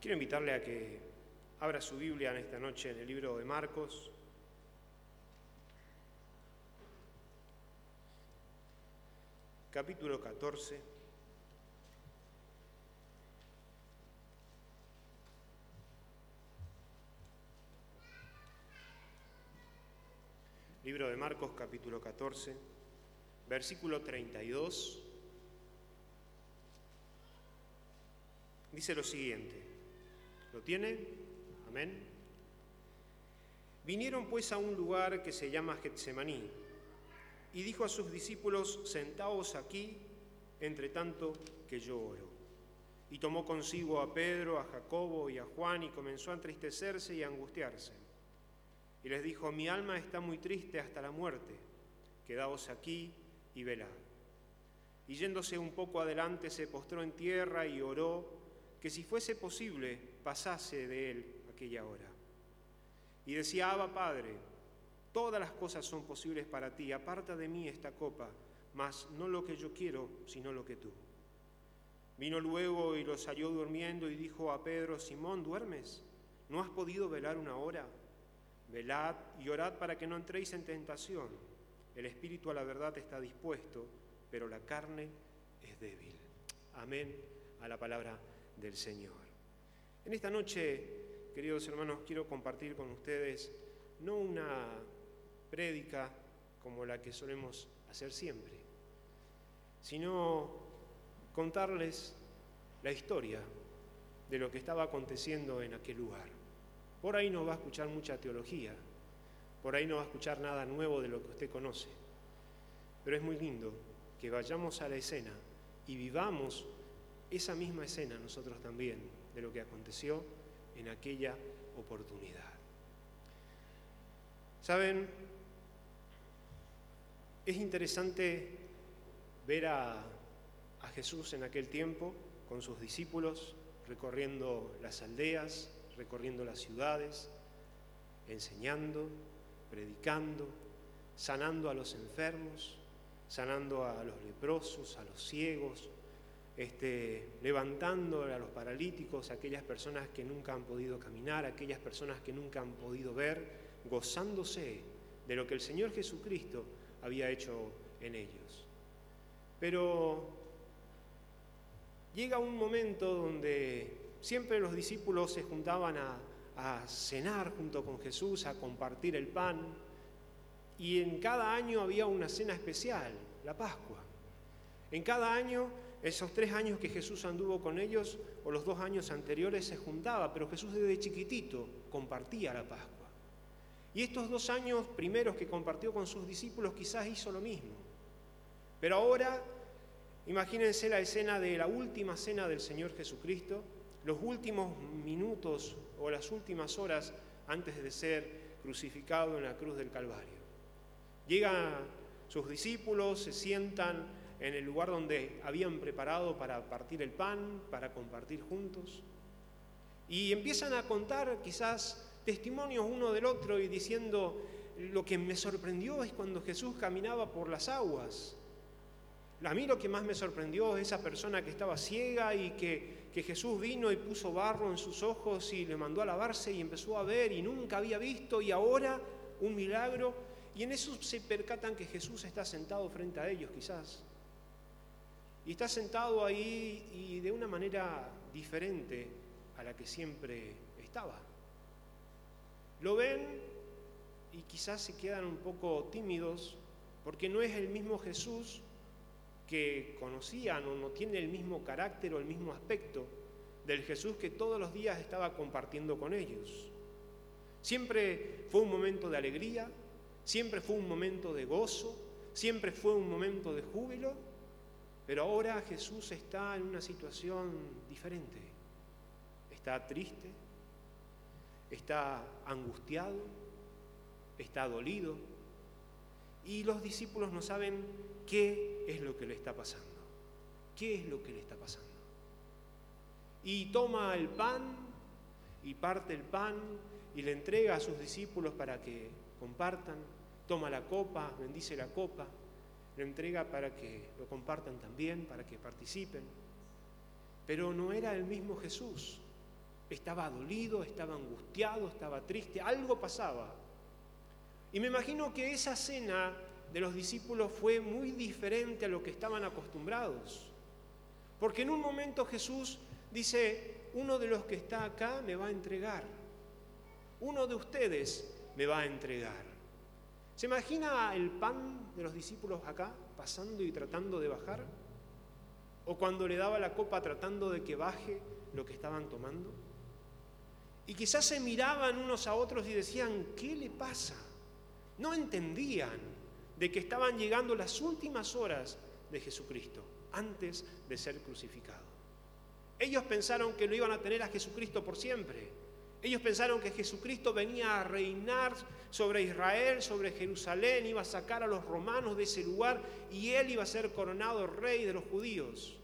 Quiero invitarle a que abra su Biblia en esta noche en el libro de Marcos. Capítulo 14. Libro de Marcos, capítulo 14, versículo 32. Dice lo siguiente. ¿Lo tiene? Amén. Vinieron pues a un lugar que se llama Getsemaní y dijo a sus discípulos, sentaos aquí, entre tanto que yo oro. Y tomó consigo a Pedro, a Jacobo y a Juan y comenzó a entristecerse y a angustiarse. Y les dijo, mi alma está muy triste hasta la muerte, quedaos aquí y velad. Y yéndose un poco adelante se postró en tierra y oró que si fuese posible pasase de él aquella hora. Y decía, Abba Padre, todas las cosas son posibles para ti, aparta de mí esta copa, mas no lo que yo quiero, sino lo que tú. Vino luego y los halló durmiendo y dijo a Pedro, Simón, ¿duermes? ¿No has podido velar una hora? Velad y orad para que no entréis en tentación. El espíritu a la verdad está dispuesto, pero la carne es débil. Amén a la palabra del Señor. En esta noche, queridos hermanos, quiero compartir con ustedes no una prédica como la que solemos hacer siempre, sino contarles la historia de lo que estaba aconteciendo en aquel lugar. Por ahí no va a escuchar mucha teología, por ahí no va a escuchar nada nuevo de lo que usted conoce, pero es muy lindo que vayamos a la escena y vivamos esa misma escena nosotros también de lo que aconteció en aquella oportunidad. Saben, es interesante ver a, Jesús en aquel tiempo con sus discípulos recorriendo las aldeas, recorriendo las ciudades, enseñando, predicando, sanando a los enfermos, sanando a los leprosos, a los ciegos, este, levantando a los paralíticos, a aquellas personas que nunca han podido caminar, aquellas personas que nunca han podido ver, gozándose de lo que el Señor Jesucristo había hecho en ellos. Pero llega un momento donde siempre los discípulos se juntaban a, a cenar junto con Jesús, a compartir el pan, y en cada año había una cena especial, la Pascua. En cada año esos tres años que Jesús anduvo con ellos, o los dos años anteriores, se juntaba, pero Jesús desde chiquitito compartía la Pascua. Y estos dos años primeros que compartió con sus discípulos quizás hizo lo mismo. Pero ahora, imagínense la escena de la última cena del Señor Jesucristo, los últimos minutos o las últimas horas antes de ser crucificado en la cruz del Calvario. Llegan sus discípulos, se sientan en el lugar donde habían preparado para partir el pan, para compartir juntos. Y empiezan a contar quizás testimonios uno del otro y diciendo, lo que me sorprendió es cuando Jesús caminaba por las aguas. A mí lo que más me sorprendió es esa persona que estaba ciega y que, Jesús vino y puso barro en sus ojos y le mandó a lavarse y empezó a ver y nunca había visto y ahora un milagro. Y en eso se percatan que Jesús está sentado frente a ellos quizás. Y está sentado ahí y de una manera diferente a la que siempre estaba. Lo ven y quizás se quedan un poco tímidos porque no es el mismo Jesús que conocían o no tiene el mismo carácter o el mismo aspecto del Jesús que todos los días estaba compartiendo con ellos. Siempre fue un momento de alegría, siempre fue un momento de gozo, siempre fue un momento de júbilo pero ahora Jesús está en una situación diferente. Está triste, está angustiado, está dolido. Y los discípulos no saben qué es lo que le está pasando. ¿Qué es lo que le está pasando? Y toma el pan y parte el pan y le entrega a sus discípulos para que compartan. Toma la copa, bendice la copa lo entrega para que lo compartan también, para que participen. Pero no era el mismo Jesús estaba dolido, estaba angustiado, estaba triste, algo pasaba. Y me imagino que esa cena de los discípulos fue muy diferente a lo que estaban acostumbrados. Porque en un momento Jesús dice, uno de los que está acá me va a entregar, uno de ustedes me va a entregar. ¿Se imagina el pan de los discípulos acá pasando y tratando de bajar? ¿O cuando le daba la copa tratando de que baje lo que estaban tomando? Y quizás se miraban unos a otros y decían, ¿qué le pasa? No entendían de que estaban llegando las últimas horas de Jesucristo, antes de ser crucificado. Ellos pensaron que lo iban a tener a Jesucristo por siempre. Ellos pensaron que Jesucristo venía a reinar sobre Israel, sobre Jerusalén, iba a sacar a los romanos de ese lugar y él iba a ser coronado rey de los judíos.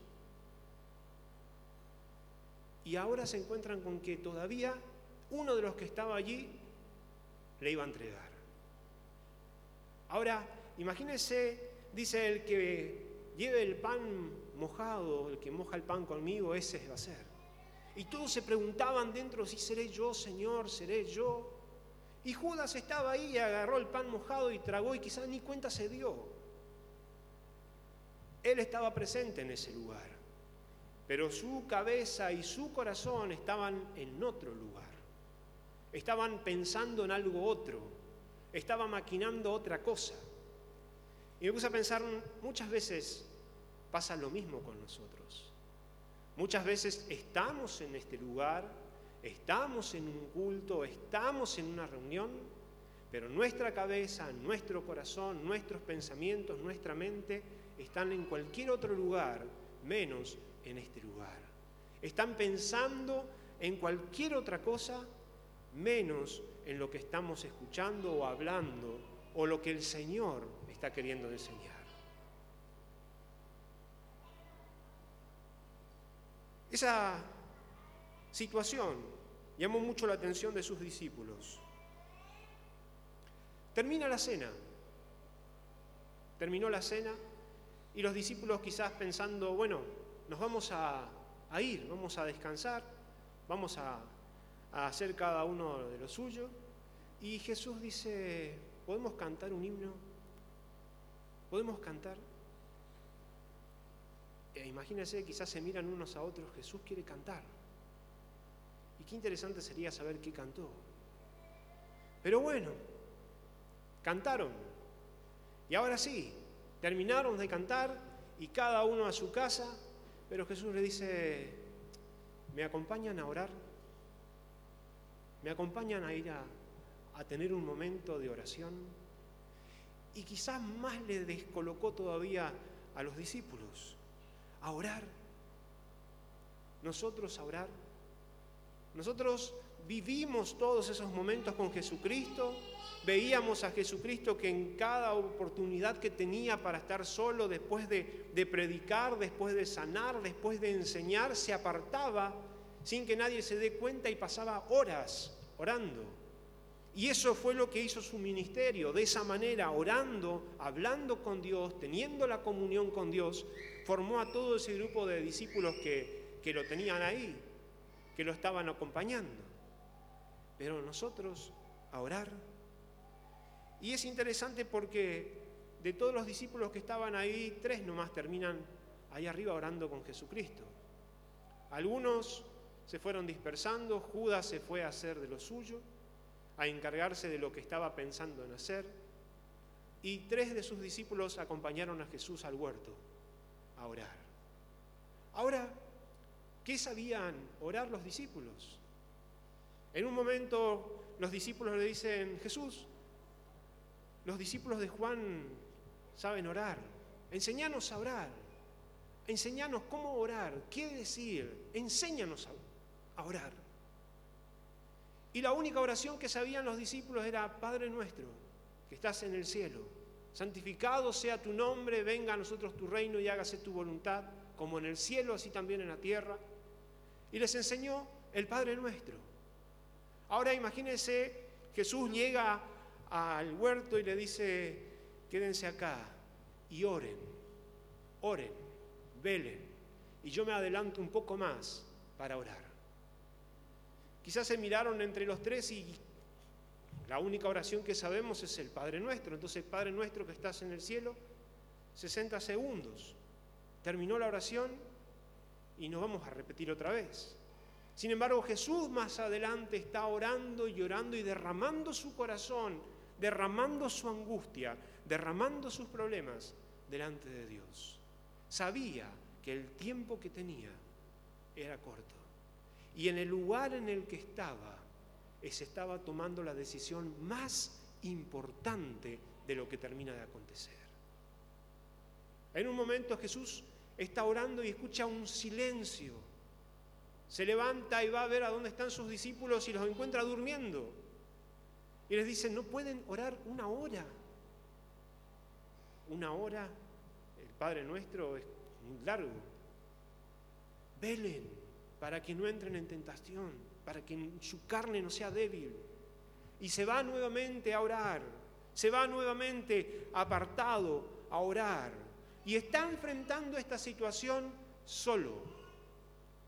Y ahora se encuentran con que todavía uno de los que estaba allí le iba a entregar. Ahora, imagínense, dice el que lleve el pan mojado, el que moja el pan conmigo, ese va a ser. Y todos se preguntaban dentro si seré yo, Señor, seré yo. Y Judas estaba ahí y agarró el pan mojado y tragó y quizás ni cuenta se dio. Él estaba presente en ese lugar, pero su cabeza y su corazón estaban en otro lugar. Estaban pensando en algo otro, estaban maquinando otra cosa. Y me puse a pensar, muchas veces pasa lo mismo con nosotros. Muchas veces estamos en este lugar, estamos en un culto, estamos en una reunión, pero nuestra cabeza, nuestro corazón, nuestros pensamientos, nuestra mente están en cualquier otro lugar, menos en este lugar. Están pensando en cualquier otra cosa, menos en lo que estamos escuchando o hablando o lo que el Señor está queriendo enseñar. Esa situación llamó mucho la atención de sus discípulos. Termina la cena, terminó la cena y los discípulos quizás pensando, bueno, nos vamos a, ir, vamos a descansar, vamos a, a hacer cada uno de lo suyo. Y Jesús dice, ¿podemos cantar un himno? ¿Podemos cantar? E imagínense, quizás se miran unos a otros, Jesús quiere cantar. Y qué interesante sería saber qué cantó. Pero bueno, cantaron. Y ahora sí, terminaron de cantar y cada uno a su casa, pero Jesús le dice, ¿me acompañan a orar? ¿Me acompañan a ir a, a tener un momento de oración? Y quizás más le descolocó todavía a los discípulos a orar. Nosotros a orar. Nosotros vivimos todos esos momentos con Jesucristo. Veíamos a Jesucristo que en cada oportunidad que tenía para estar solo, después de, de predicar, después de sanar, después de enseñar, se apartaba sin que nadie se dé cuenta y pasaba horas orando. Y eso fue lo que hizo su ministerio, de esa manera, orando, hablando con Dios, teniendo la comunión con Dios, formó a todo ese grupo de discípulos que, que lo tenían ahí, que lo estaban acompañando. Pero nosotros a orar. Y es interesante porque de todos los discípulos que estaban ahí, tres nomás terminan ahí arriba orando con Jesucristo. Algunos se fueron dispersando, Judas se fue a hacer de lo suyo a encargarse de lo que estaba pensando en hacer, y tres de sus discípulos acompañaron a Jesús al huerto a orar. Ahora, ¿qué sabían orar los discípulos? En un momento los discípulos le dicen, Jesús, los discípulos de Juan saben orar, enséñanos a orar, enséñanos cómo orar, qué decir, enséñanos a, orar. Y la única oración que sabían los discípulos era, Padre nuestro, que estás en el cielo, santificado sea tu nombre, venga a nosotros tu reino y hágase tu voluntad, como en el cielo, así también en la tierra. Y les enseñó el Padre nuestro. Ahora imagínense, Jesús llega al huerto y le dice, quédense acá y oren, oren, velen. Y yo me adelanto un poco más para orar. Quizás se miraron entre los tres y la única oración que sabemos es el Padre Nuestro. Entonces, Padre Nuestro que estás en el cielo, 60 segundos. Terminó la oración y nos vamos a repetir otra vez. Sin embargo, Jesús más adelante está orando y llorando y derramando su corazón, derramando su angustia, derramando sus problemas delante de Dios. Sabía que el tiempo que tenía era corto. Y en el lugar en el que estaba, se estaba tomando la decisión más importante de lo que termina de acontecer. En un momento Jesús está orando y escucha un silencio. Se levanta y va a ver a dónde están sus discípulos y los encuentra durmiendo. Y les dice, no pueden orar una hora. Una hora, el Padre nuestro es largo. Velen para que no entren en tentación, para que su carne no sea débil. Y se va nuevamente a orar, se va nuevamente apartado a orar. Y está enfrentando esta situación solo,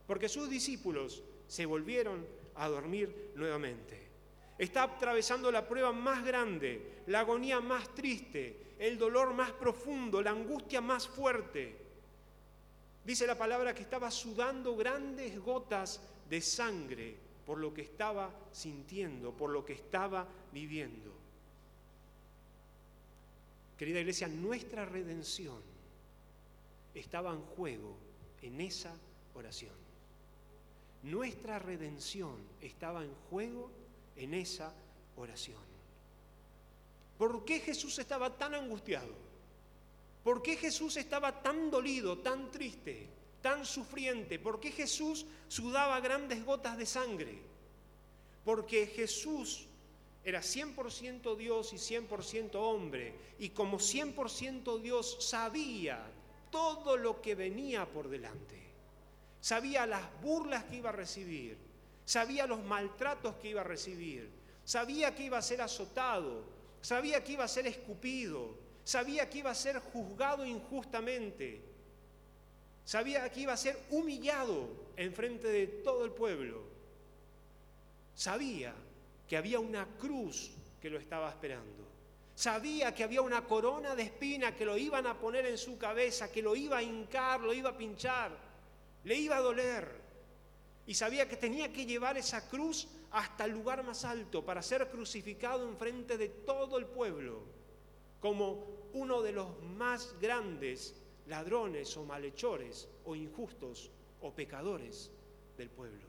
porque sus discípulos se volvieron a dormir nuevamente. Está atravesando la prueba más grande, la agonía más triste, el dolor más profundo, la angustia más fuerte. Dice la palabra que estaba sudando grandes gotas de sangre por lo que estaba sintiendo, por lo que estaba viviendo. Querida iglesia, nuestra redención estaba en juego en esa oración. Nuestra redención estaba en juego en esa oración. ¿Por qué Jesús estaba tan angustiado? ¿Por qué Jesús estaba tan dolido, tan triste, tan sufriente? ¿Por qué Jesús sudaba grandes gotas de sangre? Porque Jesús era 100% Dios y 100% hombre. Y como 100% Dios sabía todo lo que venía por delante. Sabía las burlas que iba a recibir. Sabía los maltratos que iba a recibir. Sabía que iba a ser azotado. Sabía que iba a ser escupido sabía que iba a ser juzgado injustamente, sabía que iba a ser humillado en frente de todo el pueblo, sabía que había una cruz que lo estaba esperando. Sabía que había una corona de espina que lo iban a poner en su cabeza, que lo iba a hincar, lo iba a pinchar, le iba a doler. Y sabía que tenía que llevar esa cruz hasta el lugar más alto para ser crucificado en frente de todo el pueblo, como uno de los más grandes ladrones o malhechores o injustos o pecadores del pueblo.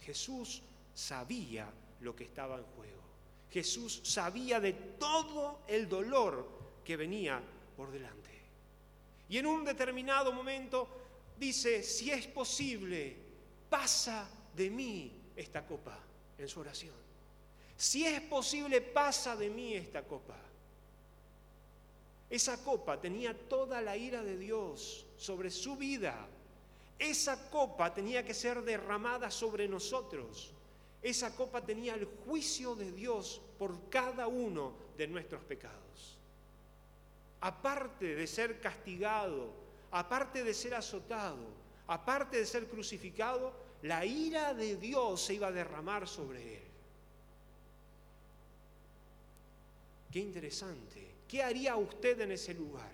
Jesús sabía lo que estaba en juego. Jesús sabía de todo el dolor que venía por delante. Y en un determinado momento dice, si es posible, pasa de mí esta copa en su oración. Si es posible, pasa de mí esta copa. Esa copa tenía toda la ira de Dios sobre su vida. Esa copa tenía que ser derramada sobre nosotros. Esa copa tenía el juicio de Dios por cada uno de nuestros pecados. Aparte de ser castigado, aparte de ser azotado, aparte de ser crucificado, la ira de Dios se iba a derramar sobre él. Qué interesante. ¿Qué haría usted en ese lugar?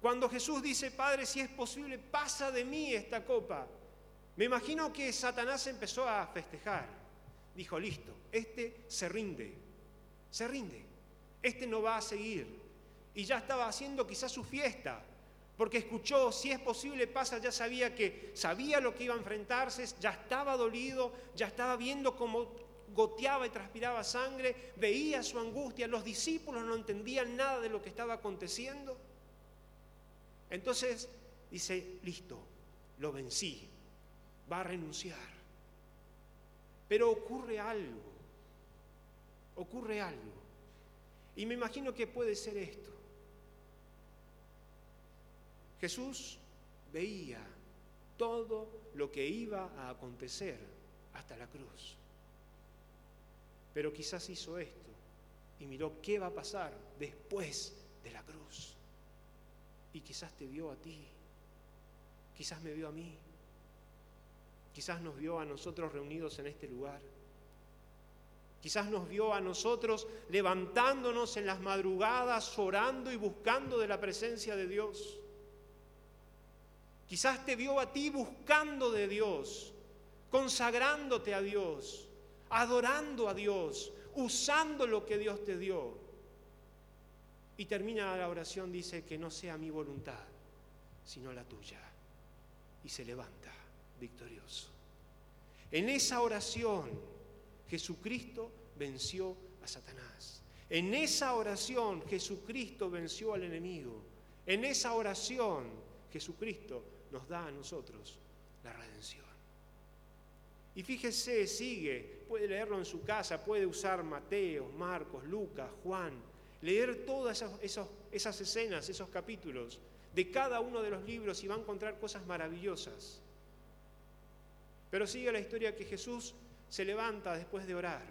Cuando Jesús dice, Padre, si es posible, pasa de mí esta copa. Me imagino que Satanás empezó a festejar. Dijo, listo, este se rinde, se rinde, este no va a seguir. Y ya estaba haciendo quizás su fiesta, porque escuchó, si es posible, pasa, ya sabía que sabía lo que iba a enfrentarse, ya estaba dolido, ya estaba viendo cómo goteaba y transpiraba sangre, veía su angustia, los discípulos no entendían nada de lo que estaba aconteciendo. Entonces dice, listo, lo vencí, va a renunciar. Pero ocurre algo, ocurre algo. Y me imagino que puede ser esto. Jesús veía todo lo que iba a acontecer hasta la cruz. Pero quizás hizo esto y miró qué va a pasar después de la cruz. Y quizás te vio a ti, quizás me vio a mí. Quizás nos vio a nosotros reunidos en este lugar. Quizás nos vio a nosotros levantándonos en las madrugadas, orando y buscando de la presencia de Dios. Quizás te vio a ti buscando de Dios, consagrándote a Dios, adorando a Dios, usando lo que Dios te dio. Y termina la oración, dice, que no sea mi voluntad, sino la tuya. Y se levanta victorioso. En esa oración Jesucristo venció a Satanás. En esa oración Jesucristo venció al enemigo. En esa oración Jesucristo nos da a nosotros la redención. Y fíjese, sigue, puede leerlo en su casa, puede usar Mateo, Marcos, Lucas, Juan, leer todas esas, esas escenas, esos capítulos de cada uno de los libros y va a encontrar cosas maravillosas. Pero sigue la historia que Jesús se levanta después de orar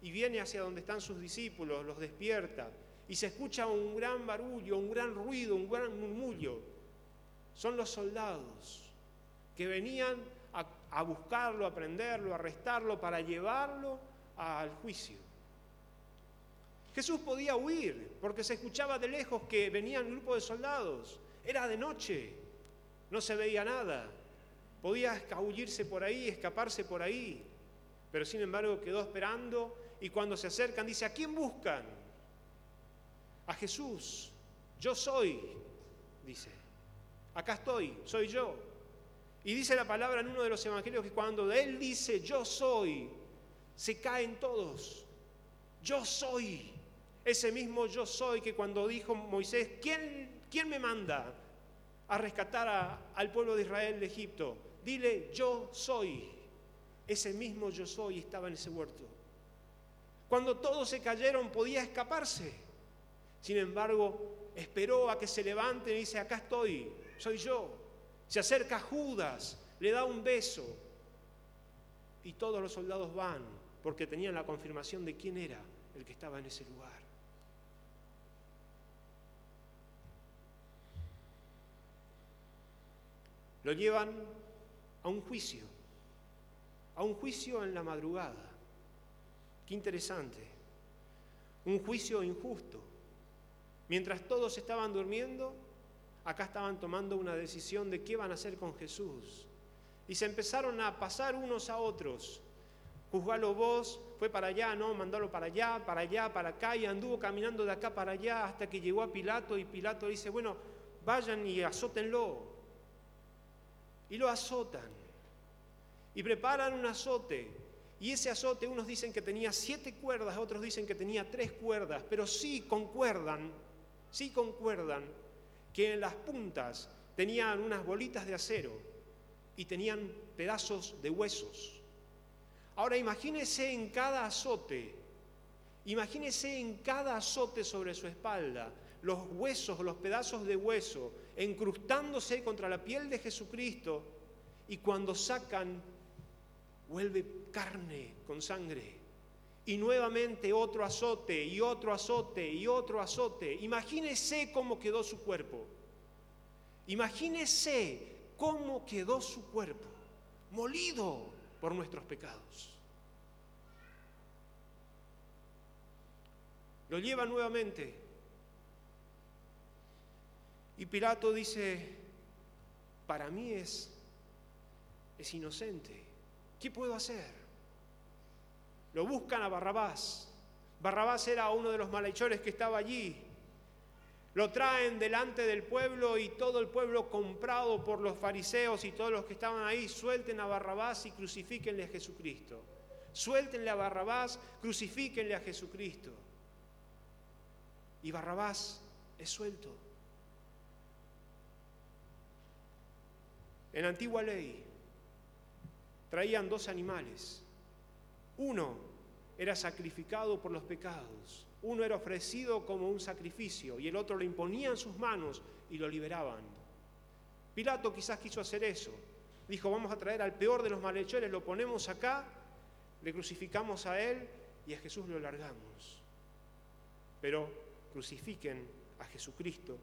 y viene hacia donde están sus discípulos, los despierta y se escucha un gran barullo, un gran ruido, un gran murmullo. Son los soldados que venían a, buscarlo, a prenderlo, a arrestarlo para llevarlo al juicio. Jesús podía huir porque se escuchaba de lejos que venían un grupo de soldados. Era de noche, no se veía nada. Podía escabullirse por ahí, escaparse por ahí, pero sin embargo quedó esperando y cuando se acercan dice, ¿a quién buscan? A Jesús. Yo soy, dice. Acá estoy, soy yo. Y dice la palabra en uno de los evangelios que cuando Él dice, yo soy, se caen todos. Yo soy. Ese mismo yo soy que cuando dijo Moisés, ¿quién, quién me manda a rescatar al pueblo de Israel de Egipto? Dile, yo soy. Ese mismo yo soy estaba en ese huerto. Cuando todos se cayeron podía escaparse. Sin embargo, esperó a que se levante y dice, acá estoy, soy yo. Se acerca Judas, le da un beso. Y todos los soldados van porque tenían la confirmación de quién era el que estaba en ese lugar. Lo llevan a un juicio, a un juicio en la madrugada. Qué interesante. Un juicio injusto. Mientras todos estaban durmiendo, acá estaban tomando una decisión de qué van a hacer con Jesús. Y se empezaron a pasar unos a otros. Juzgalo vos, fue para allá, no, mandalo para allá, para allá, para acá, y anduvo caminando de acá para allá hasta que llegó a Pilato y Pilato dice, bueno, vayan y azótenlo. Y lo azotan. Y preparan un azote. Y ese azote, unos dicen que tenía siete cuerdas, otros dicen que tenía tres cuerdas, pero sí concuerdan, sí concuerdan que en las puntas tenían unas bolitas de acero y tenían pedazos de huesos. Ahora imagínese en cada azote, imagínese en cada azote sobre su espalda, los huesos, los pedazos de hueso, encrustándose contra la piel de Jesucristo y cuando sacan vuelve carne con sangre. Y nuevamente otro azote y otro azote y otro azote. Imagínese cómo quedó su cuerpo. Imagínese cómo quedó su cuerpo, molido por nuestros pecados. Lo lleva nuevamente. Y Pilato dice, para mí es, es inocente. ¿Qué puedo hacer? Lo buscan a Barrabás. Barrabás era uno de los malhechores que estaba allí. Lo traen delante del pueblo y todo el pueblo comprado por los fariseos y todos los que estaban ahí, suelten a Barrabás y crucifíquenle a Jesucristo. Suéltenle a Barrabás, crucifíquenle a Jesucristo. Y Barrabás es suelto. En antigua ley, traían dos animales. Uno era sacrificado por los pecados, uno era ofrecido como un sacrificio y el otro lo imponían sus manos y lo liberaban. Pilato quizás quiso hacer eso. Dijo, vamos a traer al peor de los malhechores, lo ponemos acá, le crucificamos a él y a Jesús lo largamos. Pero crucifiquen a Jesucristo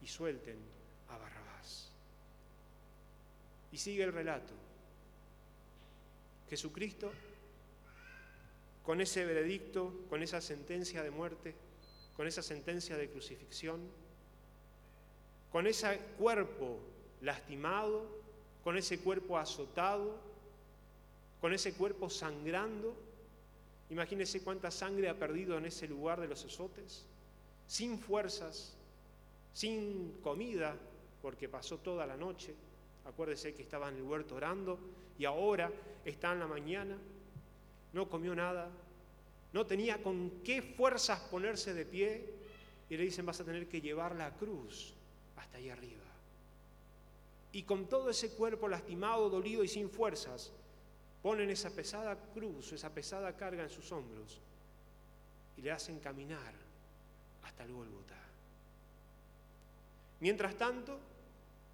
y suelten a Barrabás. Y sigue el relato. Jesucristo, con ese veredicto, con esa sentencia de muerte, con esa sentencia de crucifixión, con ese cuerpo lastimado, con ese cuerpo azotado, con ese cuerpo sangrando. Imagínese cuánta sangre ha perdido en ese lugar de los azotes, sin fuerzas, sin comida, porque pasó toda la noche. Acuérdese que estaba en el huerto orando y ahora está en la mañana, no comió nada, no tenía con qué fuerzas ponerse de pie y le dicen vas a tener que llevar la cruz hasta ahí arriba. Y con todo ese cuerpo lastimado, dolido y sin fuerzas, ponen esa pesada cruz, esa pesada carga en sus hombros y le hacen caminar hasta el Gólgota. Mientras tanto,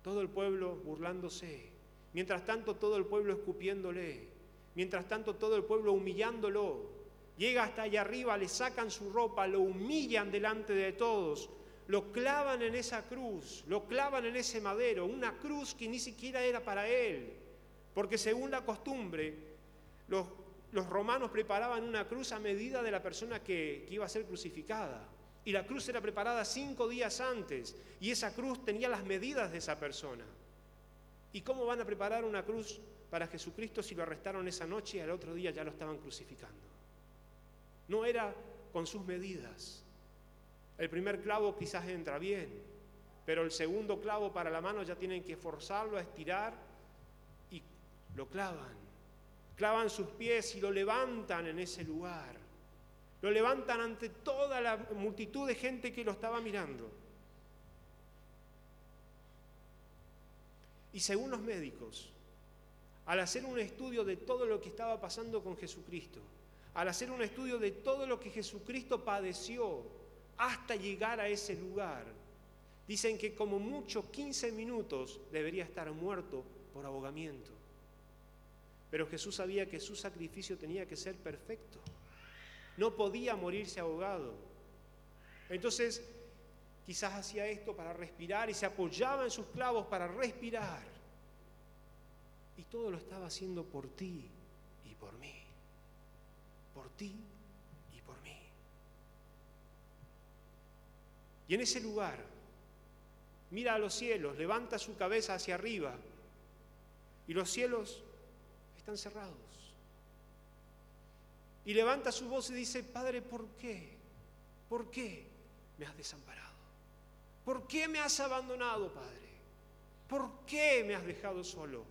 todo el pueblo burlándose, mientras tanto todo el pueblo escupiéndole, mientras tanto todo el pueblo humillándolo, llega hasta allá arriba, le sacan su ropa, lo humillan delante de todos, lo clavan en esa cruz, lo clavan en ese madero, una cruz que ni siquiera era para él, porque según la costumbre, los, romanos preparaban una cruz a medida de la persona que, iba a ser crucificada. Y la cruz era preparada cinco días antes y esa cruz tenía las medidas de esa persona. ¿Y cómo van a preparar una cruz para Jesucristo si lo arrestaron esa noche y al otro día ya lo estaban crucificando? No era con sus medidas. El primer clavo quizás entra bien, pero el segundo clavo para la mano ya tienen que forzarlo a estirar y lo clavan. Clavan sus pies y lo levantan en ese lugar. Lo levantan ante toda la multitud de gente que lo estaba mirando. Y según los médicos, al hacer un estudio de todo lo que estaba pasando con Jesucristo, al hacer un estudio de todo lo que Jesucristo padeció hasta llegar a ese lugar, dicen que como mucho 15 minutos debería estar muerto por ahogamiento. Pero Jesús sabía que su sacrificio tenía que ser perfecto no podía morirse ahogado. Entonces, quizás hacía esto para respirar y se apoyaba en sus clavos para respirar. Y todo lo estaba haciendo por ti y por mí. Por ti y por mí. Y en ese lugar, mira a los cielos, levanta su cabeza hacia arriba y los cielos están cerrados. Y levanta su voz y dice, Padre, ¿por qué? ¿Por qué me has desamparado? ¿Por qué me has abandonado, Padre? ¿Por qué me has dejado solo?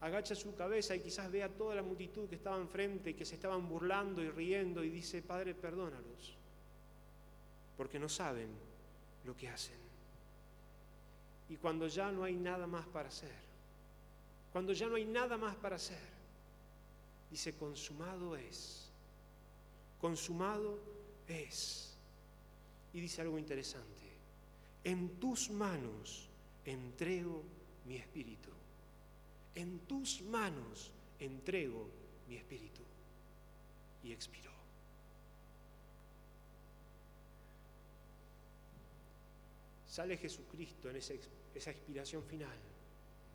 Agacha su cabeza y quizás vea toda la multitud que estaba enfrente, que se estaban burlando y riendo y dice, Padre, perdónalos, porque no saben lo que hacen. Y cuando ya no hay nada más para hacer, cuando ya no hay nada más para hacer, Dice, consumado es. Consumado es. Y dice algo interesante. En tus manos entrego mi espíritu. En tus manos entrego mi espíritu. Y expiró. Sale Jesucristo en esa, expiración final.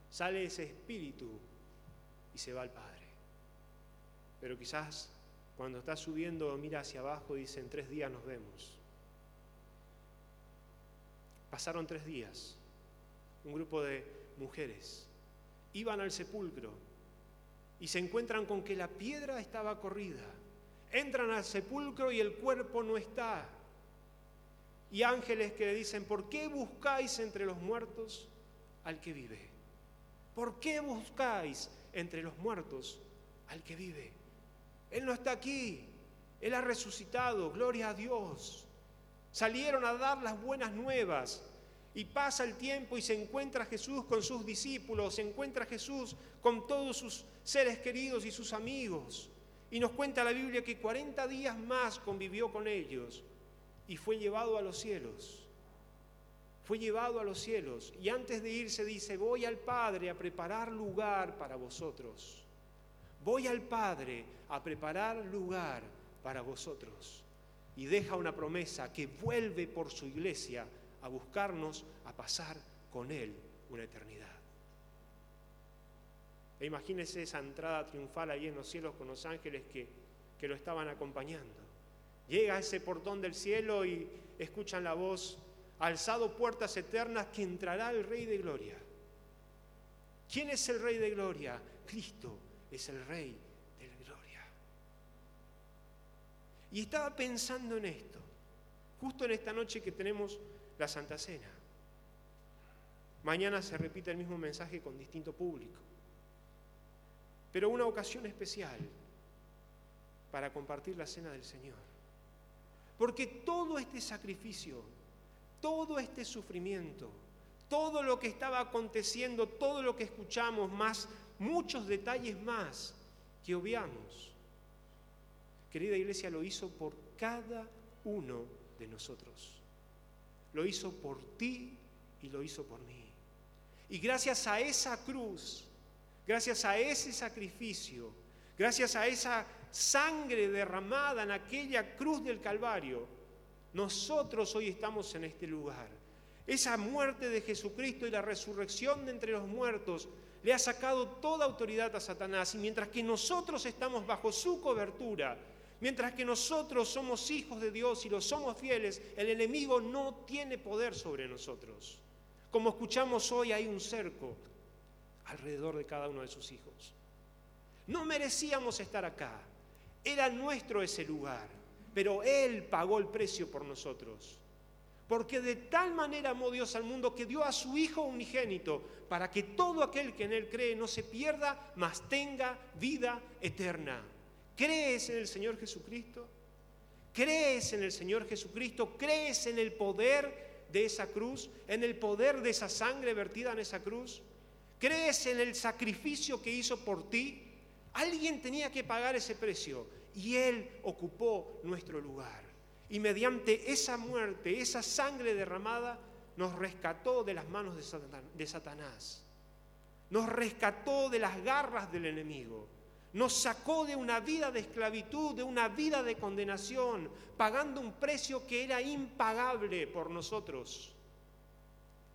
Sale ese espíritu y se va al Padre. Pero quizás cuando está subiendo mira hacia abajo y dice, en tres días nos vemos. Pasaron tres días. Un grupo de mujeres iban al sepulcro y se encuentran con que la piedra estaba corrida. Entran al sepulcro y el cuerpo no está. Y ángeles que le dicen, ¿por qué buscáis entre los muertos al que vive? ¿Por qué buscáis entre los muertos al que vive? Él no está aquí. Él ha resucitado. Gloria a Dios. Salieron a dar las buenas nuevas. Y pasa el tiempo y se encuentra Jesús con sus discípulos, se encuentra Jesús con todos sus seres queridos y sus amigos. Y nos cuenta la Biblia que 40 días más convivió con ellos y fue llevado a los cielos. Fue llevado a los cielos y antes de irse dice, voy al Padre a preparar lugar para vosotros voy al Padre a preparar lugar para vosotros. Y deja una promesa que vuelve por su iglesia a buscarnos, a pasar con Él una eternidad. E imagínese esa entrada triunfal ahí en los cielos con los ángeles que, que lo estaban acompañando. Llega a ese portón del cielo y escuchan la voz, alzado puertas eternas, que entrará el Rey de Gloria. ¿Quién es el Rey de Gloria? Cristo es el Rey de Gloria. Y estaba pensando en esto, justo en esta noche que tenemos la Santa Cena. Mañana se repite el mismo mensaje con distinto público pero una ocasión especial para compartir la cena del Señor. Porque todo este sacrificio, todo este sufrimiento, todo lo que estaba aconteciendo, todo lo que escuchamos, más muchos detalles más que obviamos, querida iglesia, lo hizo por cada uno de nosotros. Lo hizo por ti y lo hizo por mí. Y gracias a esa cruz, gracias a ese sacrificio, gracias a esa sangre derramada en aquella cruz del Calvario, nosotros hoy estamos en este lugar. Esa muerte de Jesucristo y la resurrección de entre los muertos le ha sacado toda autoridad a Satanás y mientras que nosotros estamos bajo su cobertura, mientras que nosotros somos hijos de Dios y lo somos fieles, el enemigo no tiene poder sobre nosotros. Como escuchamos hoy hay un cerco, alrededor de cada uno de sus hijos. No merecíamos estar acá, era nuestro ese lugar, pero Él pagó el precio por nosotros. Porque de tal manera amó Dios al mundo que dio a su Hijo unigénito para que todo aquel que en Él cree no se pierda, mas tenga vida eterna. ¿Crees en el Señor Jesucristo? ¿Crees en el Señor Jesucristo? ¿Crees en el poder de esa cruz? ¿En el poder de esa sangre vertida en esa cruz? ¿Crees en el sacrificio que hizo por ti? Alguien tenía que pagar ese precio y Él ocupó nuestro lugar. Y mediante esa muerte, esa sangre derramada, nos rescató de las manos de Satanás. Nos rescató de las garras del enemigo. Nos sacó de una vida de esclavitud, de una vida de condenación, pagando un precio que era impagable por nosotros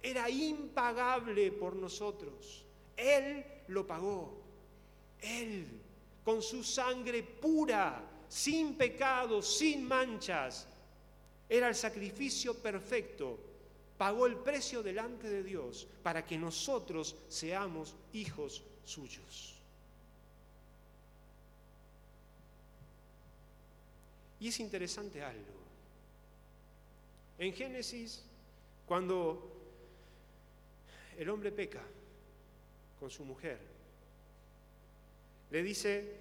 era impagable por nosotros. Él lo pagó. Él, con su sangre pura, sin pecado, sin manchas, era el sacrificio perfecto. Pagó el precio delante de Dios para que nosotros seamos hijos suyos. Y es interesante algo. En Génesis, cuando el hombre peca con su mujer. Le dice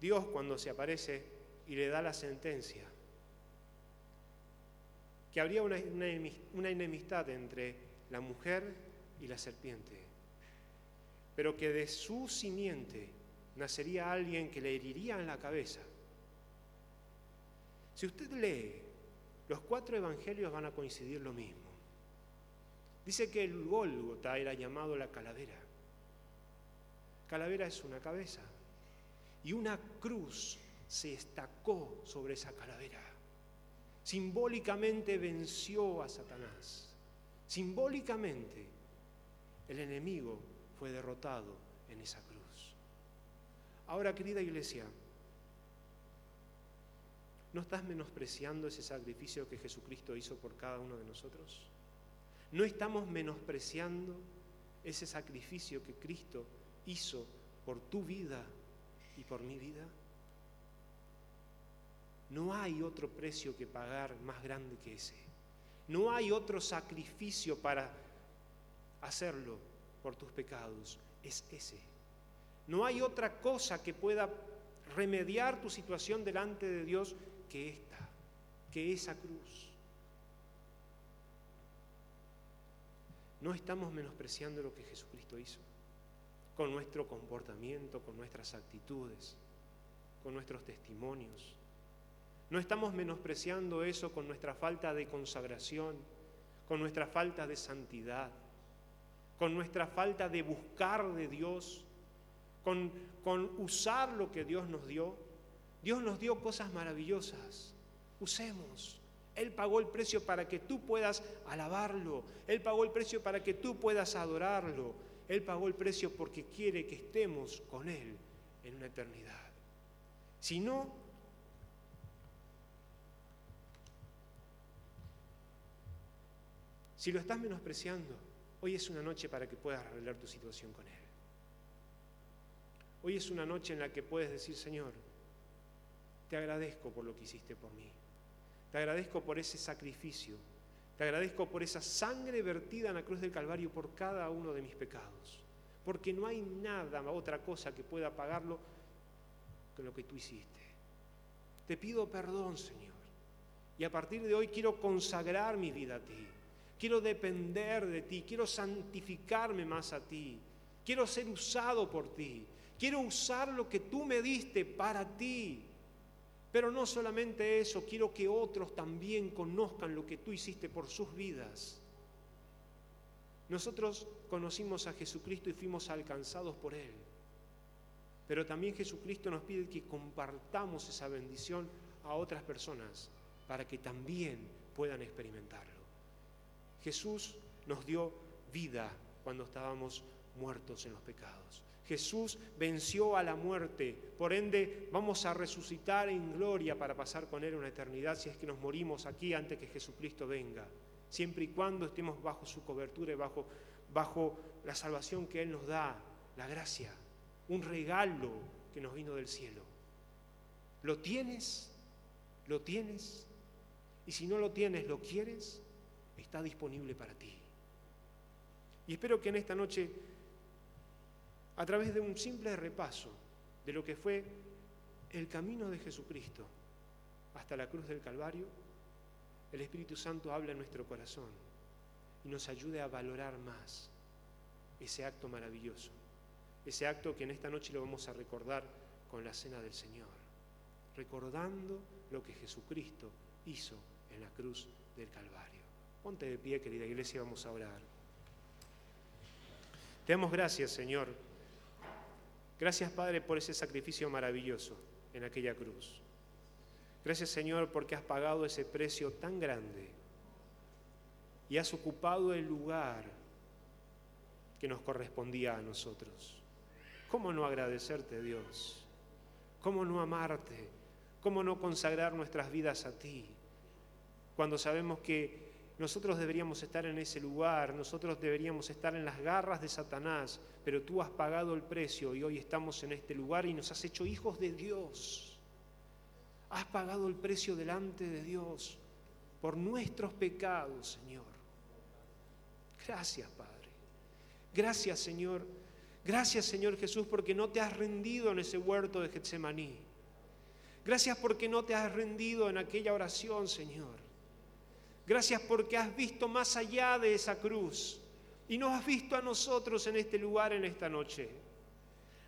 Dios cuando se aparece y le da la sentencia, que habría una, enemistad entre la mujer y la serpiente, pero que de su simiente nacería alguien que le heriría en la cabeza. Si usted lee, los cuatro evangelios van a coincidir lo mismo. Dice que el Gólgota era llamado la calavera. Calavera es una cabeza. Y una cruz se estacó sobre esa calavera. Simbólicamente venció a Satanás. Simbólicamente el enemigo fue derrotado en esa cruz. Ahora, querida iglesia, ¿no estás menospreciando ese sacrificio que Jesucristo hizo por cada uno de nosotros? ¿No estamos menospreciando ese sacrificio que Cristo hizo por tu vida y por mi vida? No hay otro precio que pagar más grande que ese. No hay otro sacrificio para hacerlo por tus pecados. Es ese. No hay otra cosa que pueda remediar tu situación delante de Dios que esta, que esa cruz. no estamos menospreciando lo que Jesucristo hizo con nuestro comportamiento, con nuestras actitudes, con nuestros testimonios. No estamos menospreciando eso con nuestra falta de consagración, con nuestra falta de santidad, con nuestra falta de buscar de Dios, con, con usar lo que Dios nos dio. Dios nos dio cosas maravillosas. Usemos. Él pagó el precio para que tú puedas alabarlo. Él pagó el precio para que tú puedas adorarlo. Él pagó el precio porque quiere que estemos con Él en una eternidad. Si no, si lo estás menospreciando, hoy es una noche para que puedas arreglar tu situación con Él. Hoy es una noche en la que puedes decir, Señor, te agradezco por lo que hiciste por mí. Te agradezco por ese sacrificio. Te agradezco por esa sangre vertida en la cruz del Calvario por cada uno de mis pecados. Porque no hay nada, otra cosa que pueda pagarlo con lo que tú hiciste. Te pido perdón, Señor. Y a partir de hoy quiero consagrar mi vida a ti. Quiero depender de ti. Quiero santificarme más a ti. Quiero ser usado por ti. Quiero usar lo que tú me diste para ti. Pero no solamente eso, quiero que otros también conozcan lo que tú hiciste por sus vidas. Nosotros conocimos a Jesucristo y fuimos alcanzados por Él. Pero también Jesucristo nos pide que compartamos esa bendición a otras personas para que también puedan experimentarlo. Jesús nos dio vida cuando estábamos muertos en los pecados. Jesús venció a la muerte, por ende vamos a resucitar en gloria para pasar con Él una eternidad si es que nos morimos aquí antes que Jesucristo venga, siempre y cuando estemos bajo su cobertura y bajo, bajo la salvación que Él nos da, la gracia, un regalo que nos vino del cielo. ¿Lo tienes? ¿Lo tienes? Y si no lo tienes, ¿lo quieres? Está disponible para ti. Y espero que en esta noche a través de un simple repaso de lo que fue el camino de Jesucristo hasta la cruz del Calvario, el Espíritu Santo habla en nuestro corazón y nos ayude a valorar más ese acto maravilloso, ese acto que en esta noche lo vamos a recordar con la cena del Señor, recordando lo que Jesucristo hizo en la cruz del Calvario. Ponte de pie, querida iglesia, vamos a orar. Te damos gracias, Señor Gracias, Padre, por ese sacrificio maravilloso en aquella cruz. Gracias, Señor, porque has pagado ese precio tan grande y has ocupado el lugar que nos correspondía a nosotros. ¿Cómo no agradecerte, Dios? ¿Cómo no amarte? ¿Cómo no consagrar nuestras vidas a ti? Cuando sabemos que nosotros deberíamos estar en ese lugar, nosotros deberíamos estar en las garras de Satanás, pero tú has pagado el precio y hoy estamos en este lugar y nos has hecho hijos de Dios. Has pagado el precio delante de Dios por nuestros pecados, Señor. Gracias, Padre. Gracias, Señor. Gracias, Señor Jesús, porque no te has rendido en ese huerto de Getsemaní. Gracias porque no te has rendido en aquella oración, Señor. Gracias porque has visto más allá de esa cruz y nos has visto a nosotros en este lugar en esta noche.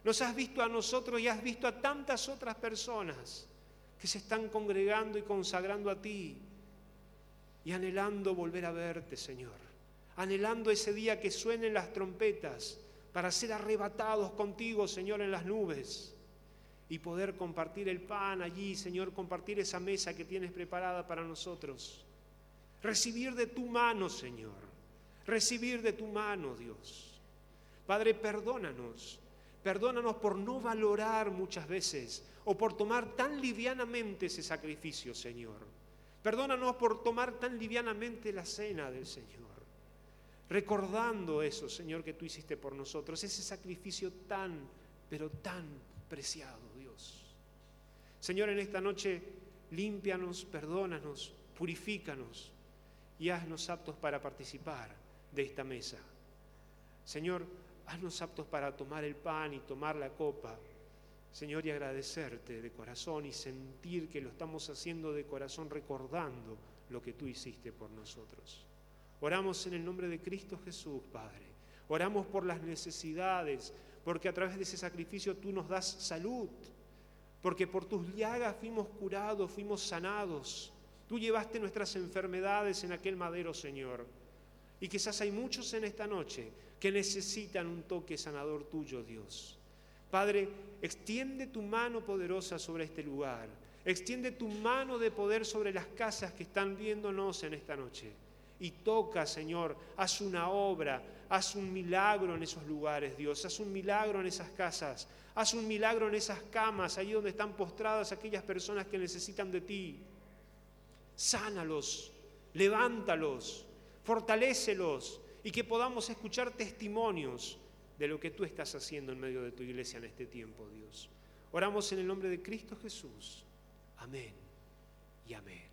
Nos has visto a nosotros y has visto a tantas otras personas que se están congregando y consagrando a ti y anhelando volver a verte, Señor. Anhelando ese día que suenen las trompetas para ser arrebatados contigo, Señor, en las nubes y poder compartir el pan allí, Señor, compartir esa mesa que tienes preparada para nosotros. Recibir de tu mano, Señor. Recibir de tu mano, Dios. Padre, perdónanos. Perdónanos por no valorar muchas veces o por tomar tan livianamente ese sacrificio, Señor. Perdónanos por tomar tan livianamente la cena del Señor. Recordando eso, Señor, que tú hiciste por nosotros, ese sacrificio tan, pero tan preciado, Dios. Señor, en esta noche, límpianos, perdónanos, purifícanos y haznos aptos para participar de esta mesa. Señor, haznos aptos para tomar el pan y tomar la copa. Señor, y agradecerte de corazón y sentir que lo estamos haciendo de corazón recordando lo que tú hiciste por nosotros. Oramos en el nombre de Cristo Jesús, Padre. Oramos por las necesidades, porque a través de ese sacrificio tú nos das salud, porque por tus llagas fuimos curados, fuimos sanados. Tú llevaste nuestras enfermedades en aquel madero, Señor. Y quizás hay muchos en esta noche que necesitan un toque sanador tuyo, Dios. Padre, extiende tu mano poderosa sobre este lugar. Extiende tu mano de poder sobre las casas que están viéndonos en esta noche. y toca, Señor, haz una obra, haz un milagro en esos lugares, Dios, haz un milagro en esas casas, haz un milagro en esas camas, allí donde están postradas aquellas personas que necesitan de ti. Sánalos, levántalos, fortalécelos y que podamos escuchar testimonios de lo que tú estás haciendo en medio de tu iglesia en este tiempo, Dios. Oramos en el nombre de Cristo Jesús. Amén y amén.